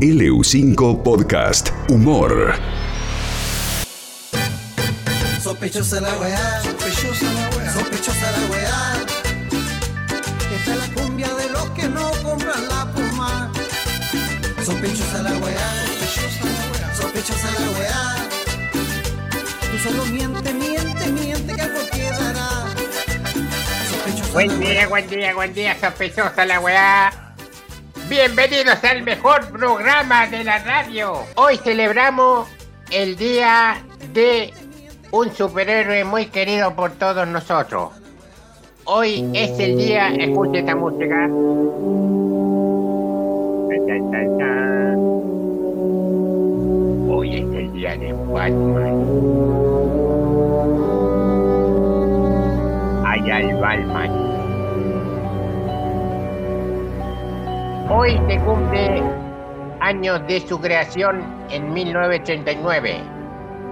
LU5 Podcast Humor. Sospechosa la weá, sospechosa la weá, sospechosa la weá. Esta es la cumbia de los que no compran la puma. Sospechosa la weá, sospechosa la weá, sospechosa la weá. Tú solo miente, miente, miente que algo quedará. Sospechosa Buen día, buen día, buen día, sospechosa la weá. Bienvenidos al mejor programa de la radio. Hoy celebramos el día de un superhéroe muy querido por todos nosotros. Hoy es el día, escuche esta música. Hoy es el día de Batman. Allá el Batman. Hoy se cumple años de su creación en 1939.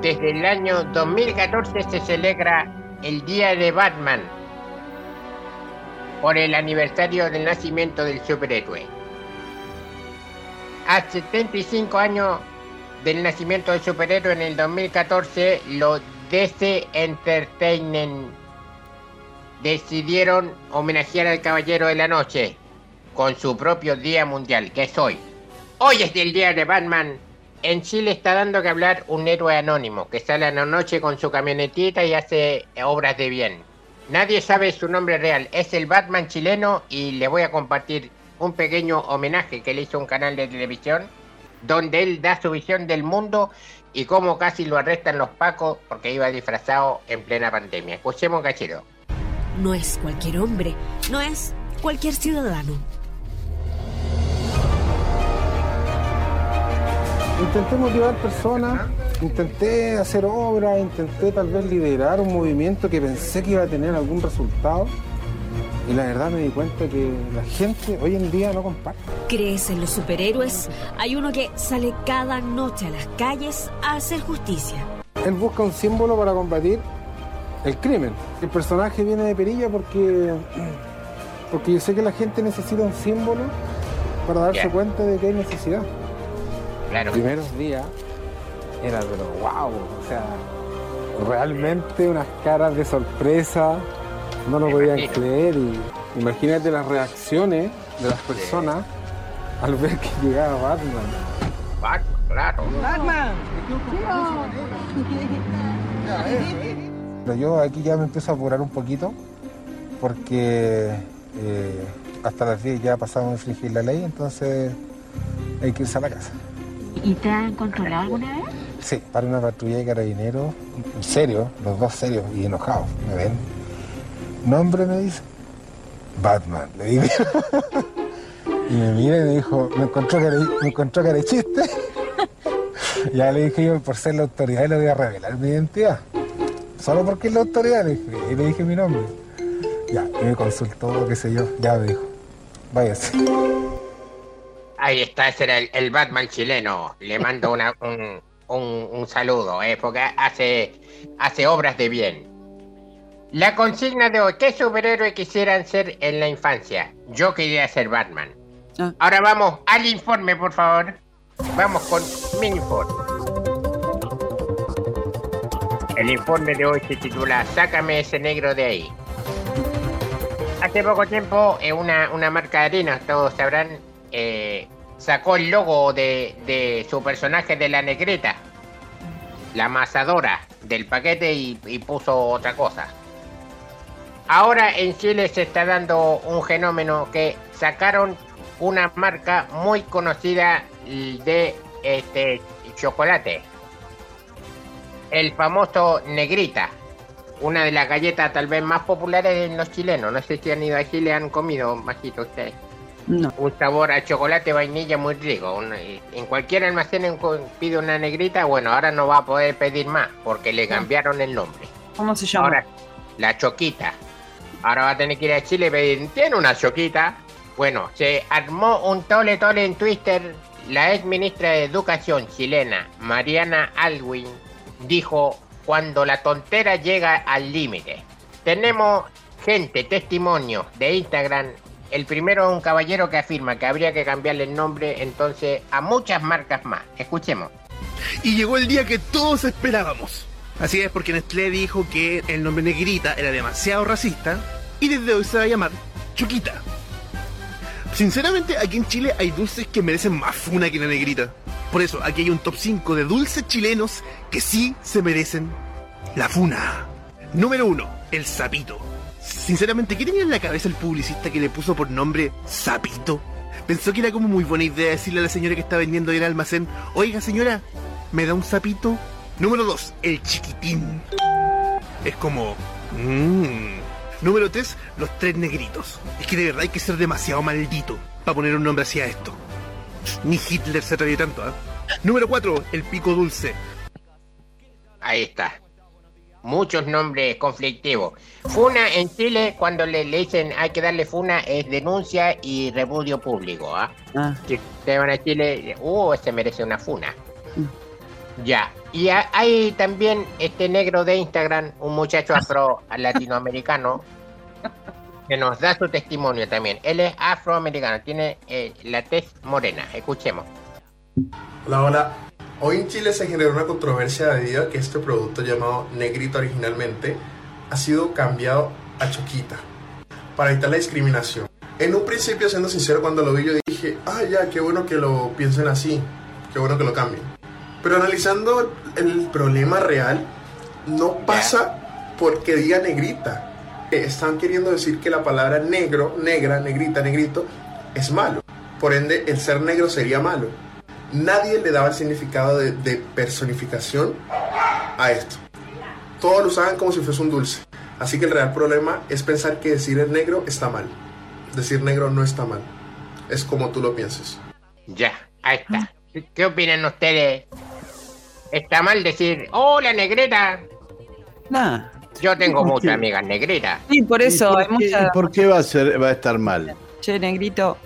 Desde el año 2014 se celebra el Día de Batman por el aniversario del nacimiento del superhéroe. A 75 años del nacimiento del superhéroe en el 2014, los DC Entertainment decidieron homenajear al Caballero de la Noche con su propio día mundial, que es hoy. Hoy es el día de Batman. En Chile está dando que hablar un héroe anónimo que sale a la noche con su camionetita y hace obras de bien. Nadie sabe su nombre real, es el Batman chileno y le voy a compartir un pequeño homenaje que le hizo un canal de televisión donde él da su visión del mundo y cómo casi lo arrestan los pacos porque iba disfrazado en plena pandemia. Escuchemos cachero. No es cualquier hombre, no es cualquier ciudadano. Intenté motivar personas, intenté hacer obras, intenté tal vez liderar un movimiento que pensé que iba a tener algún resultado. Y la verdad me di cuenta que la gente hoy en día no comparte. ¿Crees en los superhéroes? Hay uno que sale cada noche a las calles a hacer justicia. Él busca un símbolo para combatir el crimen. El personaje viene de perilla porque, porque yo sé que la gente necesita un símbolo para darse cuenta de que hay necesidad. Claro. Los primeros días era pero wow, o sea, realmente unas caras de sorpresa, no lo Me podían imagino. creer y imagínate las reacciones de las personas al ver que llegaba Batman. Batman, claro. Pero yo aquí ya me empiezo a apurar un poquito porque eh, hasta las 10 ya pasamos a infringir la ley, entonces hay que irse a la casa. ¿Y te han controlado alguna vez? Sí, para una patrulla de carabineros, serio, los dos serios y enojados, me ven. Nombre me dice, Batman, le digo. y me mira y me dijo, me encontró que me encontró que era chiste. ya le dije yo, por ser la autoridad le voy a revelar mi identidad. Solo porque es la autoridad, le dije, y le dije mi nombre. Ya, y me consultó, qué sé yo, ya me dijo, váyase. Ahí está, ese era el, el Batman chileno. Le mando una- un, un- un saludo, eh, porque hace, hace obras de bien. La consigna de hoy, ¿qué superhéroe quisieran ser en la infancia? Yo quería ser Batman. Ah. Ahora vamos al informe, por favor. Vamos con mi informe. El informe de hoy se titula Sácame ese negro de ahí. Hace poco tiempo, eh, una, una marca de harina, todos sabrán, eh, sacó el logo de, su personaje de la negreta, la amasadora del paquete y, y puso otra cosa. Ahora en Chile se está dando un fenómeno que sacaron una marca muy conocida de este chocolate. El famoso Negrita. Una de las galletas tal vez más populares en los chilenos. No sé si han ido a Chile han comido, majito ustedes. No. Un sabor a chocolate vainilla muy rico. Un- en cualquier almacén pide una negrita. Bueno, ahora no va a poder pedir más porque le cambiaron el nombre. ¿Cómo se llama? Ahora, la choquita. Ahora va a tener que ir a Chile y pedir, ¿tiene una choquita? Bueno, se armó un tole tole en Twitter. La ex ministra de Educación chilena, Mariana Alwin, dijo, cuando la tontera llega al límite. Tenemos gente, testimonio de Instagram el primero es un caballero que afirma que habría que cambiarle el nombre entonces a muchas marcas más. Escuchemos. Y llegó el día que todos esperábamos. Así es, porque Nestlé dijo que el nombre Negrita era demasiado racista y desde hoy se va a llamar Chuquita. Sinceramente, aquí en Chile hay dulces que merecen más funa que la Negrita. Por eso, aquí hay un top 5 de dulces chilenos que sí se merecen la funa. Número 1, el sapito. Sinceramente, ¿qué tenía en la cabeza el publicista que le puso por nombre Sapito? Pensó que era como muy buena idea decirle a la señora que está vendiendo en el almacén, oiga señora, ¿me da un sapito? Número 2, el chiquitín. Es como... Mmm. Número 3, los tres negritos. Es que de verdad hay que ser demasiado maldito para poner un nombre así a esto. Ni Hitler se atrevió tanto, ¿ah? Número 4, el pico dulce. Ahí está. Muchos nombres conflictivos. Funa en Chile, cuando le, le dicen hay que darle funa, es denuncia y repudio público. ¿ah? Ah, Si ustedes van a Chile, uh, este merece una funa. Ya. Y ha- hay también este negro de Instagram, un muchacho afro latinoamericano, que nos da su testimonio también. Él es afroamericano, tiene eh, la tez morena. Escuchemos. Hola, hola. Hoy en Chile se generó una controversia debido a que este producto llamado Negrito originalmente ha sido cambiado a Choquita para evitar la discriminación. En un principio, siendo sincero, cuando lo vi yo dije, ah, ya, qué bueno que lo piensen así, qué bueno que lo cambien. Pero analizando el problema real, no pasa porque diga negrita. Eh, Están queriendo decir que la palabra negro, negra, negrita, negrito, es malo. Por ende, el ser negro sería malo. Nadie le daba el significado de, de personificación a esto. Todos lo usaban como si fuese un dulce. Así que el real problema es pensar que decir el negro está mal. Decir negro no está mal. Es como tú lo pienses. Ya, ahí está. ¿Qué opinan ustedes? ¿Está mal decir, hola negrita? nada. Yo tengo ¿Por muchas qué? amigas negritas. Sí, por eso ¿Y hay por, qué, mucha. y por qué va a, ser, va a estar mal? Che, negrito.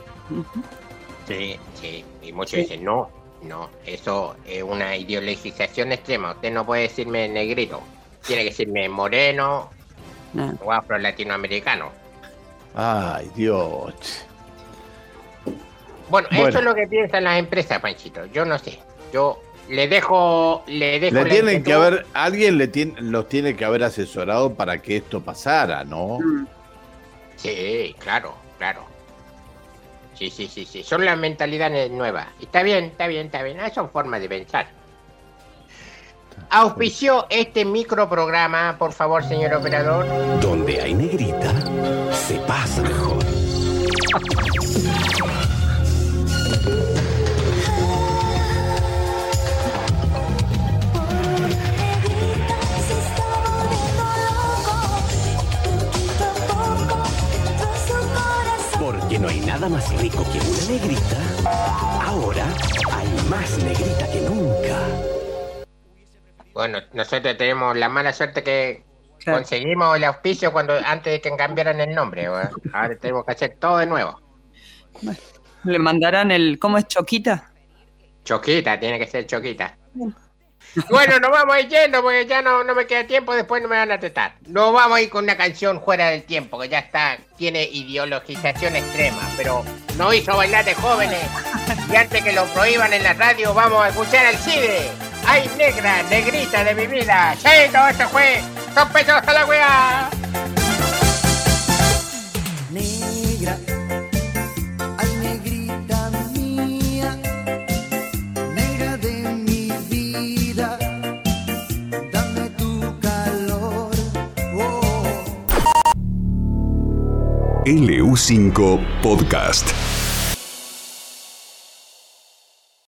Sí, sí. Y muchos dicen, no, no, eso es una ideologización extrema. Usted no puede decirme negrito. Tiene que decirme moreno Nah. o afro latinoamericano. Ay, Dios. Bueno, Bueno. eso es lo que piensan las empresas, Panchito. Yo no sé. Yo le dejo, le dejo. Le la tienen que haber, alguien le tiene, los tiene que haber asesorado para que esto pasara, ¿no? Sí, claro, claro. Sí, sí, sí, sí. Son las mentalidades nuevas. Y Está bien, está bien, está bien. Ah, son formas de pensar. Auspició este microprograma, por favor, señor operador. Donde hay negrita, se pasa mejor. Nada más rico que una negrita. Ahora hay más negrita que nunca. Bueno, nosotros tenemos la mala suerte que Claro. conseguimos el auspicio cuando antes de que cambiaran el nombre. Ahora tenemos que hacer todo de nuevo. Le mandarán el. ¿Cómo es Choquita? Choquita, tiene que ser choquita. Bueno, nos vamos a ir yendo porque ya no, no me queda tiempo, después no me van a tratar. Nos vamos a ir con una canción fuera del tiempo, que ya está, tiene ideologización extrema, pero nos hizo bailar de jóvenes. Y antes que lo prohíban en la radio, vamos a escuchar al CIDE. ¡Ay, negra, negrita de mi vida! ¡Cheto, esto fue sospechosa la weá! LU5 Podcast.